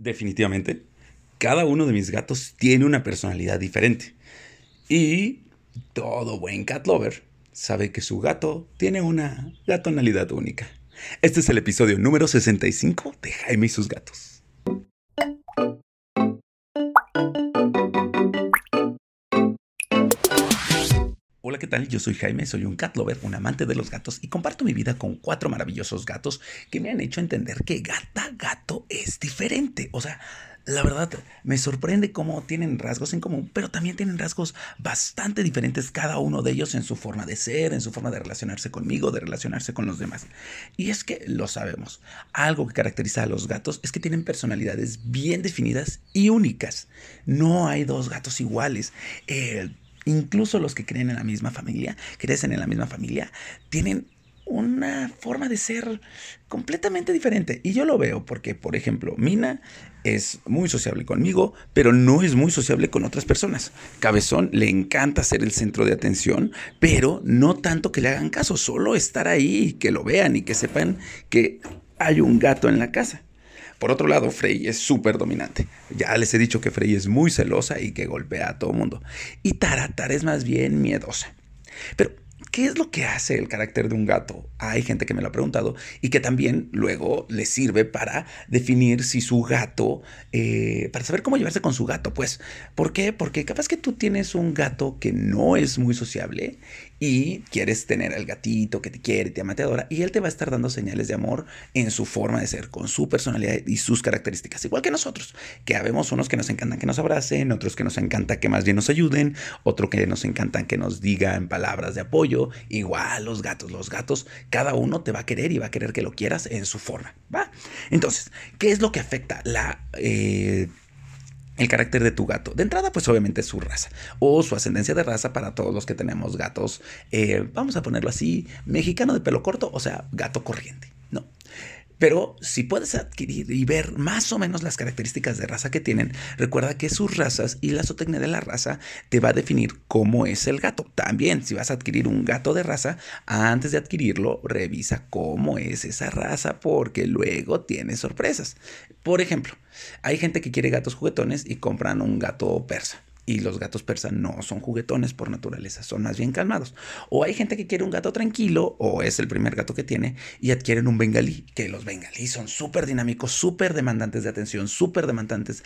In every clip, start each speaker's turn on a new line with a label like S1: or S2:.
S1: Definitivamente, cada uno de mis gatos tiene una personalidad diferente. Y todo buen cat lover sabe que su gato tiene una gatonalidad única. Este es el episodio número 65 de Jaime y sus gatos. Hola, ¿qué tal? Yo soy Jaime, soy un cat lover, un amante de los gatos y comparto mi vida con cuatro maravillosos gatos que me han hecho entender que gata gato es diferente. O sea, la verdad me sorprende cómo tienen rasgos en común, pero también tienen rasgos bastante diferentes cada uno de ellos en su forma de ser, en su forma de relacionarse conmigo, de relacionarse con los demás. Y es que lo sabemos, algo que caracteriza a los gatos es que tienen personalidades bien definidas y únicas. No hay dos gatos iguales. Eh, incluso los que creen en la misma familia, crecen en la misma familia, tienen una forma de ser completamente diferente. Y yo lo veo porque, por ejemplo, Mina es muy sociable conmigo, pero no es muy sociable con otras personas. Cabezón le encanta ser el centro de atención, pero no tanto que le hagan caso, solo estar ahí y que lo vean y que sepan que hay un gato en la casa. Por otro lado, Frey es súper dominante. Ya les he dicho que Frey es muy celosa y que golpea a todo mundo. Y Tara, Tara es más bien miedosa. Pero ¿Qué es lo que hace el carácter de un gato? Hay gente que me lo ha preguntado y que también luego le sirve para definir si su gato, eh, para saber cómo llevarse con su gato. Pues, ¿por qué? Porque capaz que tú tienes un gato que no es muy sociable y quieres tener al gatito que te quiere, te ama, te adora, y él te va a estar dando señales de amor en su forma de ser, con su personalidad y sus características, igual que nosotros, que habemos unos que nos encantan que nos abracen, otros que nos encanta que más bien nos ayuden, otro que nos encantan que nos digan palabras de apoyo, igual los gatos, los gatos, cada uno te va a querer y va a querer que lo quieras en su forma, ¿va? Entonces, ¿qué es lo que afecta la... Eh, el carácter de tu gato. De entrada, pues obviamente su raza o su ascendencia de raza para todos los que tenemos gatos, eh, vamos a ponerlo así, mexicano de pelo corto, o sea, gato corriente. Pero si puedes adquirir y ver más o menos las características de raza que tienen, recuerda que sus razas y la zootecnia de la raza te va a definir cómo es el gato. También, si vas a adquirir un gato de raza, antes de adquirirlo, revisa cómo es esa raza porque luego tiene sorpresas. Por ejemplo, hay gente que quiere gatos juguetones y compran un gato persa y los gatos persas no son juguetones por naturaleza, son más bien calmados. O hay gente que quiere un gato tranquilo, o es el primer gato que tiene, y adquieren un bengalí, que los bengalí son súper dinámicos, súper demandantes de atención, súper demandantes,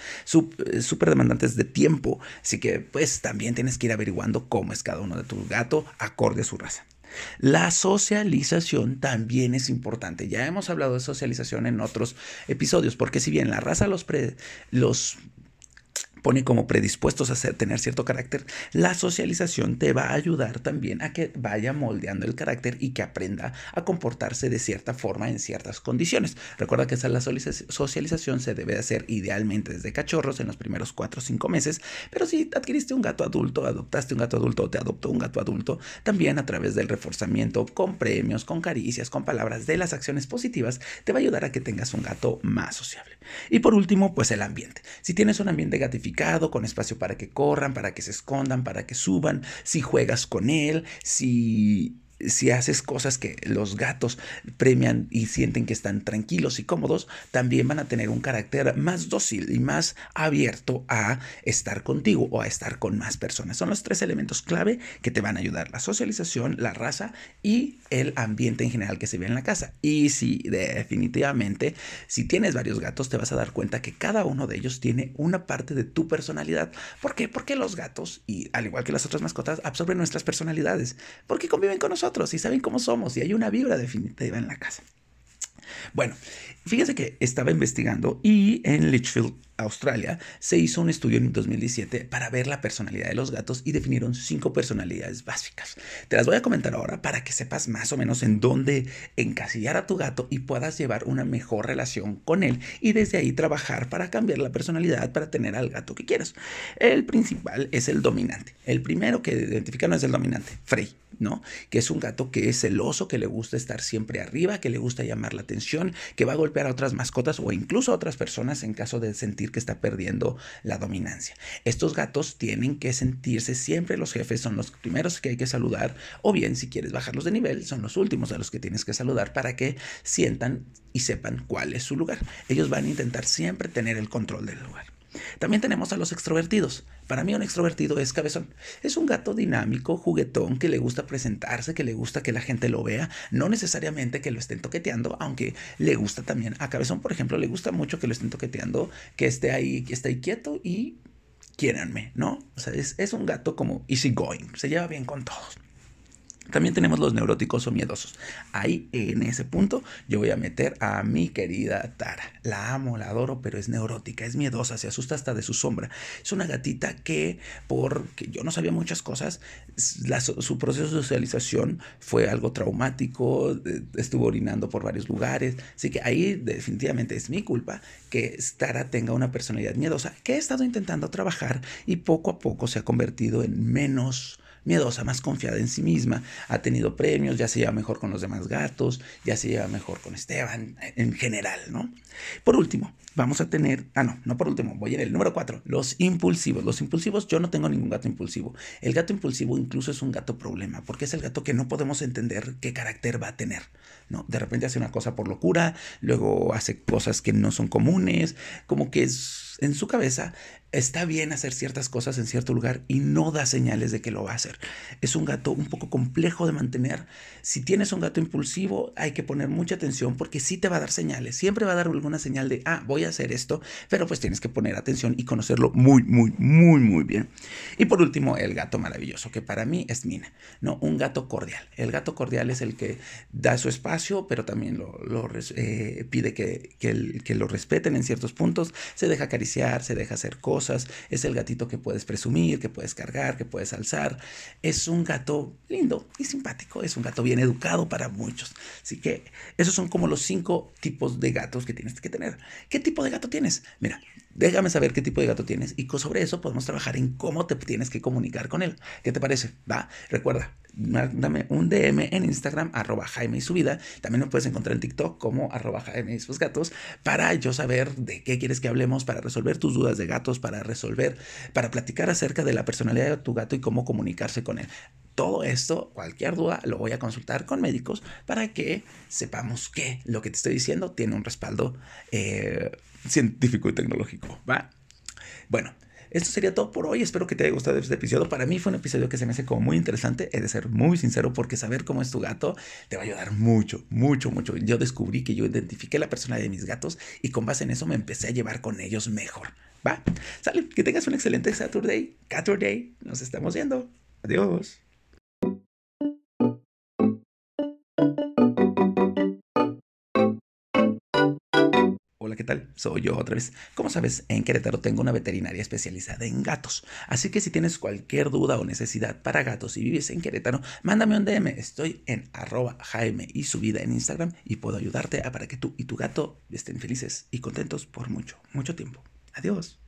S1: eh, súper demandantes de tiempo. Así que pues también tienes que ir averiguando cómo es cada uno de tus gatos acorde a su raza. La socialización también es importante. Ya hemos hablado de socialización en otros episodios, porque si bien la raza los, los pone como predispuestos a tener cierto carácter, la socialización te va a ayudar también a que vaya moldeando el carácter y que aprenda a comportarse de cierta forma en ciertas condiciones. Recuerda que esa la socialización se debe hacer idealmente desde cachorros en los primeros 4 o 5 meses, pero si adquiriste un gato adulto, adoptaste un gato adulto o te adoptó un gato adulto, también a través del reforzamiento con premios, con caricias, con palabras de las acciones positivas, te va a ayudar a que tengas un gato más sociable. Y por último, pues el ambiente. Si tienes un ambiente gatificado, con espacio para que corran, para que se escondan, para que suban, si juegas con él, si si haces cosas que los gatos premian y sienten que están tranquilos y cómodos, también van a tener un carácter más dócil y más abierto a estar contigo o a estar con más personas. Son los tres elementos clave que te van a ayudar, la socialización, la raza y el ambiente en general que se ve en la casa. Y si definitivamente, si tienes varios gatos, te vas a dar cuenta que cada uno de ellos tiene una parte de tu personalidad. ¿Por qué? Porque los gatos, y al igual que las otras mascotas, absorben nuestras personalidades, porque conviven con nosotros y saben cómo somos y hay una vibra definitiva en la casa. Bueno, fíjense que estaba investigando y en Litchfield Australia, se hizo un estudio en 2017 para ver la personalidad de los gatos y definieron cinco personalidades básicas. Te las voy a comentar ahora para que sepas más o menos en dónde encasillar a tu gato y puedas llevar una mejor relación con él y desde ahí trabajar para cambiar la personalidad para tener al gato que quieras. El principal es el dominante. El primero que identifica no es el dominante, Frey, ¿no? Que es un gato que es celoso, que le gusta estar siempre arriba, que le gusta llamar la atención, que va a golpear a otras mascotas o incluso a otras personas en caso de sentir que está perdiendo la dominancia. Estos gatos tienen que sentirse siempre los jefes, son los primeros que hay que saludar, o bien si quieres bajarlos de nivel, son los últimos a los que tienes que saludar para que sientan y sepan cuál es su lugar. Ellos van a intentar siempre tener el control del lugar. También tenemos a los extrovertidos. Para mí un extrovertido es cabezón. Es un gato dinámico, juguetón, que le gusta presentarse, que le gusta que la gente lo vea, no necesariamente que lo estén toqueteando, aunque le gusta también. A cabezón, por ejemplo, le gusta mucho que lo estén toqueteando, que esté ahí, que esté ahí quieto y quiéranme, ¿no? O sea, es, es un gato como easy going, se lleva bien con todos. También tenemos los neuróticos o miedosos. Ahí en ese punto yo voy a meter a mi querida Tara. La amo, la adoro, pero es neurótica, es miedosa, se asusta hasta de su sombra. Es una gatita que, porque yo no sabía muchas cosas, su proceso de socialización fue algo traumático, estuvo orinando por varios lugares. Así que ahí definitivamente es mi culpa que Tara tenga una personalidad miedosa que he estado intentando trabajar y poco a poco se ha convertido en menos miedosa, más confiada en sí misma, ha tenido premios, ya se lleva mejor con los demás gatos, ya se lleva mejor con Esteban, en general, ¿no? Por último, vamos a tener, ah, no, no por último, voy en el número cuatro, los impulsivos. Los impulsivos, yo no tengo ningún gato impulsivo. El gato impulsivo incluso es un gato problema, porque es el gato que no podemos entender qué carácter va a tener, ¿no? De repente hace una cosa por locura, luego hace cosas que no son comunes, como que es, en su cabeza está bien hacer ciertas cosas en cierto lugar y no da señales de que lo va a hacer. Es un gato un poco complejo de mantener. Si tienes un gato impulsivo, hay que poner mucha atención porque sí te va a dar señales. Siempre va a dar alguna señal de, ah, voy a hacer esto, pero pues tienes que poner atención y conocerlo muy, muy, muy, muy bien. Y por último, el gato maravilloso, que para mí es Mina, ¿no? Un gato cordial. El gato cordial es el que da su espacio, pero también lo, eh, pide que, que lo respeten en ciertos puntos. Se deja acariciar, se deja hacer cosas es el gatito que puedes presumir, que puedes cargar, que puedes alzar. Es un gato lindo y simpático, es un gato bien educado para muchos. Así que esos son como los cinco tipos de gatos que tienes que tener. ¿Qué tipo de gato tienes? Mira, déjame saber qué tipo de gato tienes y sobre eso podemos trabajar en cómo te tienes que comunicar con él. ¿Qué te parece? Va, recuerda, mándame un DM en Instagram, arroba Jaime y su vida. También me puedes encontrar en TikTok como arroba Jaime y sus gatos para yo saber de qué quieres que hablemos, para resolver tus dudas de gatos, para resolver, para platicar acerca de la personalidad de tu gato y cómo comunicarse con él. Todo esto, cualquier duda, lo voy a consultar con médicos para que sepamos que lo que te estoy diciendo tiene un respaldo eh, científico y tecnológico. ¿Va? Bueno, esto sería todo por hoy. Espero que te haya gustado este episodio. Para mí fue un episodio que se me hace como muy interesante. He de ser muy sincero porque saber cómo es tu gato te va a ayudar mucho, mucho, mucho. Yo descubrí que yo identifiqué la personalidad de mis gatos y con base en eso me empecé a llevar con ellos mejor. ¿Va? Sale, que tengas un excelente Saturday, Saturday. Nos estamos viendo. Adiós. ¿Qué tal? Soy yo otra vez. Como sabes, en Querétaro tengo una veterinaria especializada en gatos. Así que si tienes cualquier duda o necesidad para gatos y vives en Querétaro, mándame un DM. Estoy en arroba Jaime y su vida en Instagram y puedo ayudarte para que tú y tu gato estén felices y contentos por mucho, mucho tiempo. Adiós.